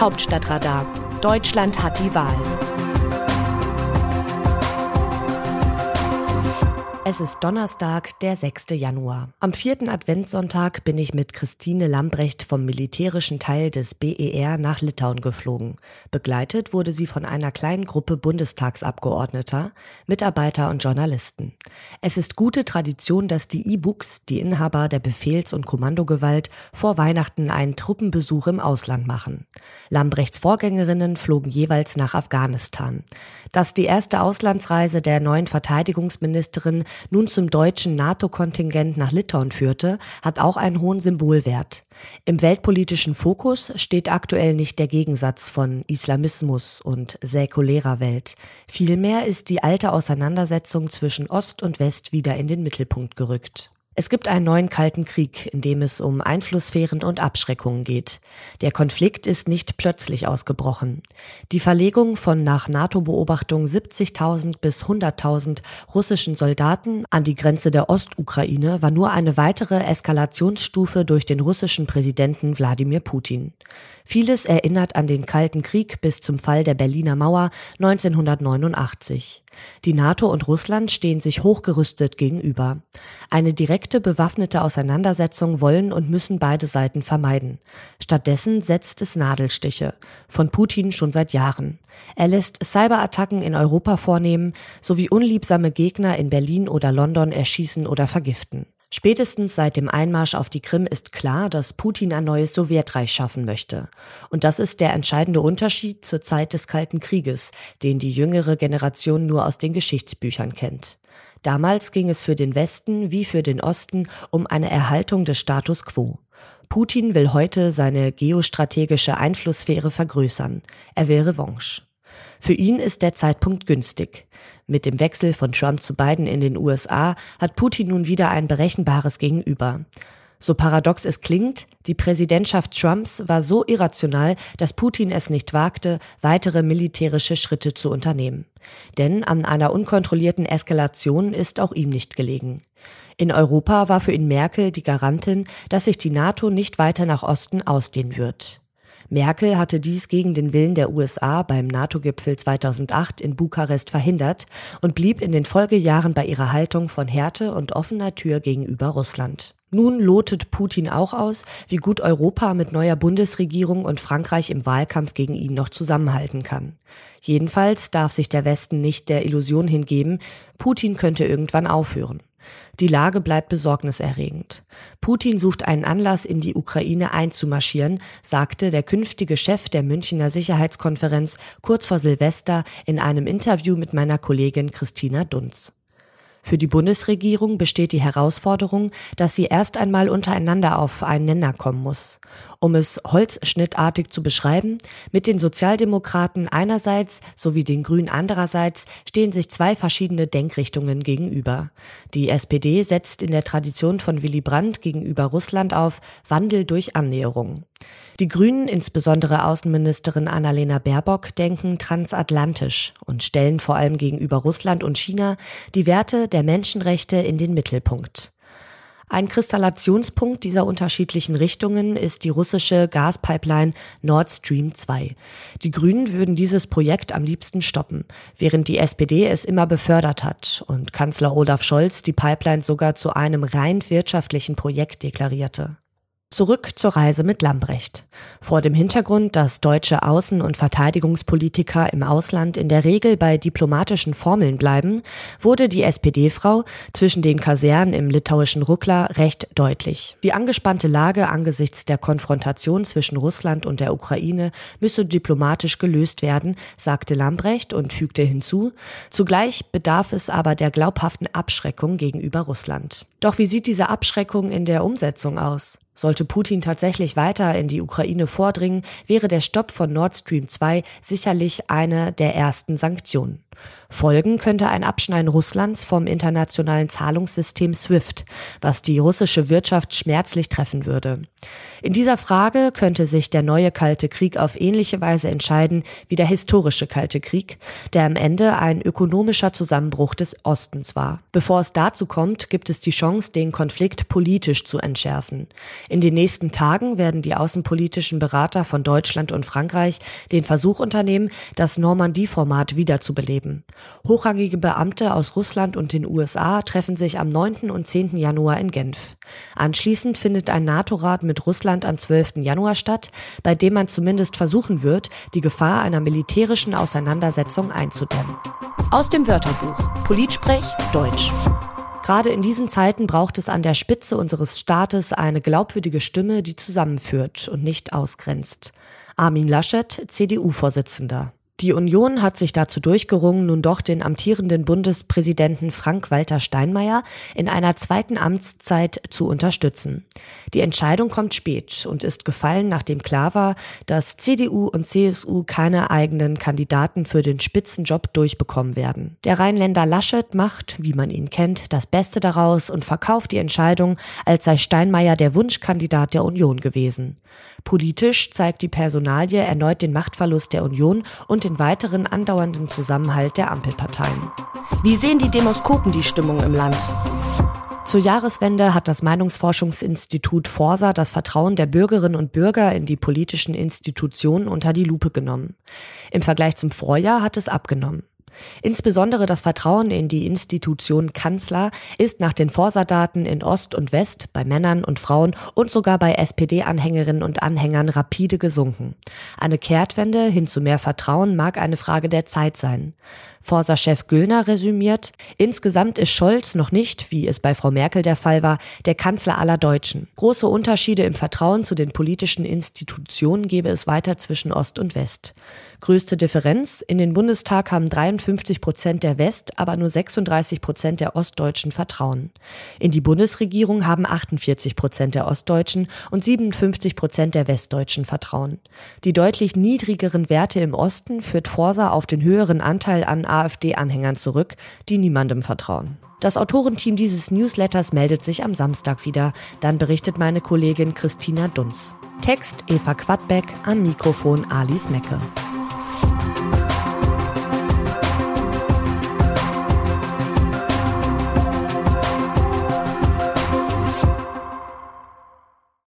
Hauptstadtradar. Deutschland hat die Wahl. Es ist Donnerstag, der 6. Januar. Am vierten Adventssonntag bin ich mit Christine Lambrecht vom militärischen Teil des BER nach Litauen geflogen. Begleitet wurde sie von einer kleinen Gruppe Bundestagsabgeordneter, Mitarbeiter und Journalisten. Es ist gute Tradition, dass die E-Books, die Inhaber der Befehls- und Kommandogewalt, vor Weihnachten einen Truppenbesuch im Ausland machen. Lambrechts Vorgängerinnen flogen jeweils nach Afghanistan. Dass die erste Auslandsreise der neuen Verteidigungsministerin nun zum deutschen NATO-Kontingent nach Litauen führte, hat auch einen hohen Symbolwert. Im weltpolitischen Fokus steht aktuell nicht der Gegensatz von Islamismus und säkulärer Welt. Vielmehr ist die alte Auseinandersetzung zwischen Ost und West wieder in den Mittelpunkt gerückt. Es gibt einen neuen Kalten Krieg, in dem es um Einflusssphären und Abschreckungen geht. Der Konflikt ist nicht plötzlich ausgebrochen. Die Verlegung von nach NATO-Beobachtung 70.000 bis 100.000 russischen Soldaten an die Grenze der Ostukraine war nur eine weitere Eskalationsstufe durch den russischen Präsidenten Wladimir Putin. Vieles erinnert an den Kalten Krieg bis zum Fall der Berliner Mauer 1989. Die NATO und Russland stehen sich hochgerüstet gegenüber. Eine direkte bewaffnete Auseinandersetzung wollen und müssen beide Seiten vermeiden. Stattdessen setzt es Nadelstiche. Von Putin schon seit Jahren. Er lässt Cyberattacken in Europa vornehmen, sowie unliebsame Gegner in Berlin oder London erschießen oder vergiften. Spätestens seit dem Einmarsch auf die Krim ist klar, dass Putin ein neues Sowjetreich schaffen möchte. Und das ist der entscheidende Unterschied zur Zeit des Kalten Krieges, den die jüngere Generation nur aus den Geschichtsbüchern kennt. Damals ging es für den Westen wie für den Osten um eine Erhaltung des Status quo. Putin will heute seine geostrategische Einflusssphäre vergrößern. Er will Revanche. Für ihn ist der Zeitpunkt günstig. Mit dem Wechsel von Trump zu Biden in den USA hat Putin nun wieder ein berechenbares Gegenüber. So paradox es klingt, die Präsidentschaft Trumps war so irrational, dass Putin es nicht wagte, weitere militärische Schritte zu unternehmen. Denn an einer unkontrollierten Eskalation ist auch ihm nicht gelegen. In Europa war für ihn Merkel die Garantin, dass sich die NATO nicht weiter nach Osten ausdehnen wird. Merkel hatte dies gegen den Willen der USA beim NATO-Gipfel 2008 in Bukarest verhindert und blieb in den Folgejahren bei ihrer Haltung von Härte und offener Tür gegenüber Russland. Nun lotet Putin auch aus, wie gut Europa mit neuer Bundesregierung und Frankreich im Wahlkampf gegen ihn noch zusammenhalten kann. Jedenfalls darf sich der Westen nicht der Illusion hingeben, Putin könnte irgendwann aufhören. Die Lage bleibt besorgniserregend. Putin sucht einen Anlass, in die Ukraine einzumarschieren, sagte der künftige Chef der Münchner Sicherheitskonferenz kurz vor Silvester in einem Interview mit meiner Kollegin Christina Dunz. Für die Bundesregierung besteht die Herausforderung, dass sie erst einmal untereinander auf einen Nenner kommen muss. Um es holzschnittartig zu beschreiben, mit den Sozialdemokraten einerseits sowie den Grünen andererseits stehen sich zwei verschiedene Denkrichtungen gegenüber. Die SPD setzt in der Tradition von Willy Brandt gegenüber Russland auf Wandel durch Annäherung. Die Grünen, insbesondere Außenministerin Annalena Baerbock, denken transatlantisch und stellen vor allem gegenüber Russland und China die Werte der Menschenrechte in den Mittelpunkt. Ein Kristallationspunkt dieser unterschiedlichen Richtungen ist die russische Gaspipeline Nord Stream 2. Die Grünen würden dieses Projekt am liebsten stoppen, während die SPD es immer befördert hat und Kanzler Olaf Scholz die Pipeline sogar zu einem rein wirtschaftlichen Projekt deklarierte. Zurück zur Reise mit Lambrecht. Vor dem Hintergrund, dass deutsche Außen- und Verteidigungspolitiker im Ausland in der Regel bei diplomatischen Formeln bleiben, wurde die SPD-Frau zwischen den Kasernen im litauischen Rukla recht deutlich. Die angespannte Lage angesichts der Konfrontation zwischen Russland und der Ukraine müsse diplomatisch gelöst werden, sagte Lambrecht und fügte hinzu, zugleich bedarf es aber der glaubhaften Abschreckung gegenüber Russland. Doch wie sieht diese Abschreckung in der Umsetzung aus? Sollte Putin tatsächlich weiter in die Ukraine vordringen, wäre der Stopp von Nord Stream 2 sicherlich eine der ersten Sanktionen. Folgen könnte ein Abschneiden Russlands vom internationalen Zahlungssystem SWIFT, was die russische Wirtschaft schmerzlich treffen würde. In dieser Frage könnte sich der neue Kalte Krieg auf ähnliche Weise entscheiden wie der historische Kalte Krieg, der am Ende ein ökonomischer Zusammenbruch des Ostens war. Bevor es dazu kommt, gibt es die Chance, den Konflikt politisch zu entschärfen. In den nächsten Tagen werden die außenpolitischen Berater von Deutschland und Frankreich den Versuch unternehmen, das Normandie-Format wiederzubeleben. Hochrangige Beamte aus Russland und den USA treffen sich am 9. und 10. Januar in Genf. Anschließend findet ein NATO-Rat mit Russland am 12. Januar statt, bei dem man zumindest versuchen wird, die Gefahr einer militärischen Auseinandersetzung einzudämmen. Aus dem Wörterbuch Politsprech Deutsch. Gerade in diesen Zeiten braucht es an der Spitze unseres Staates eine glaubwürdige Stimme, die zusammenführt und nicht ausgrenzt. Armin Laschet, CDU-Vorsitzender. Die Union hat sich dazu durchgerungen, nun doch den amtierenden Bundespräsidenten Frank-Walter Steinmeier in einer zweiten Amtszeit zu unterstützen. Die Entscheidung kommt spät und ist gefallen, nachdem klar war, dass CDU und CSU keine eigenen Kandidaten für den Spitzenjob durchbekommen werden. Der Rheinländer Laschet macht, wie man ihn kennt, das Beste daraus und verkauft die Entscheidung, als sei Steinmeier der Wunschkandidat der Union gewesen. Politisch zeigt die Personalie erneut den Machtverlust der Union und den weiteren andauernden Zusammenhalt der Ampelparteien. Wie sehen die Demoskopen die Stimmung im Land? Zur Jahreswende hat das Meinungsforschungsinstitut Forsa das Vertrauen der Bürgerinnen und Bürger in die politischen Institutionen unter die Lupe genommen. Im Vergleich zum Vorjahr hat es abgenommen. Insbesondere das Vertrauen in die Institution Kanzler ist nach den Forsa-Daten in Ost und West bei Männern und Frauen und sogar bei SPD-Anhängerinnen und Anhängern rapide gesunken. Eine Kehrtwende hin zu mehr Vertrauen mag eine Frage der Zeit sein. Forsa-Chef Güllner resümiert, insgesamt ist Scholz noch nicht, wie es bei Frau Merkel der Fall war, der Kanzler aller Deutschen. Große Unterschiede im Vertrauen zu den politischen Institutionen gebe es weiter zwischen Ost und West. Größte Differenz, in den Bundestag haben 53 Prozent der West, aber nur 36 Prozent der Ostdeutschen Vertrauen. In die Bundesregierung haben 48 Prozent der Ostdeutschen und 57 Prozent der Westdeutschen Vertrauen. Die deutlich niedrigeren Werte im Osten führt Forsa auf den höheren Anteil an AfD-Anhängern zurück, die niemandem vertrauen. Das Autorenteam dieses Newsletters meldet sich am Samstag wieder. Dann berichtet meine Kollegin Christina Dunz. Text Eva Quadbeck, am Mikrofon Alice Mecke.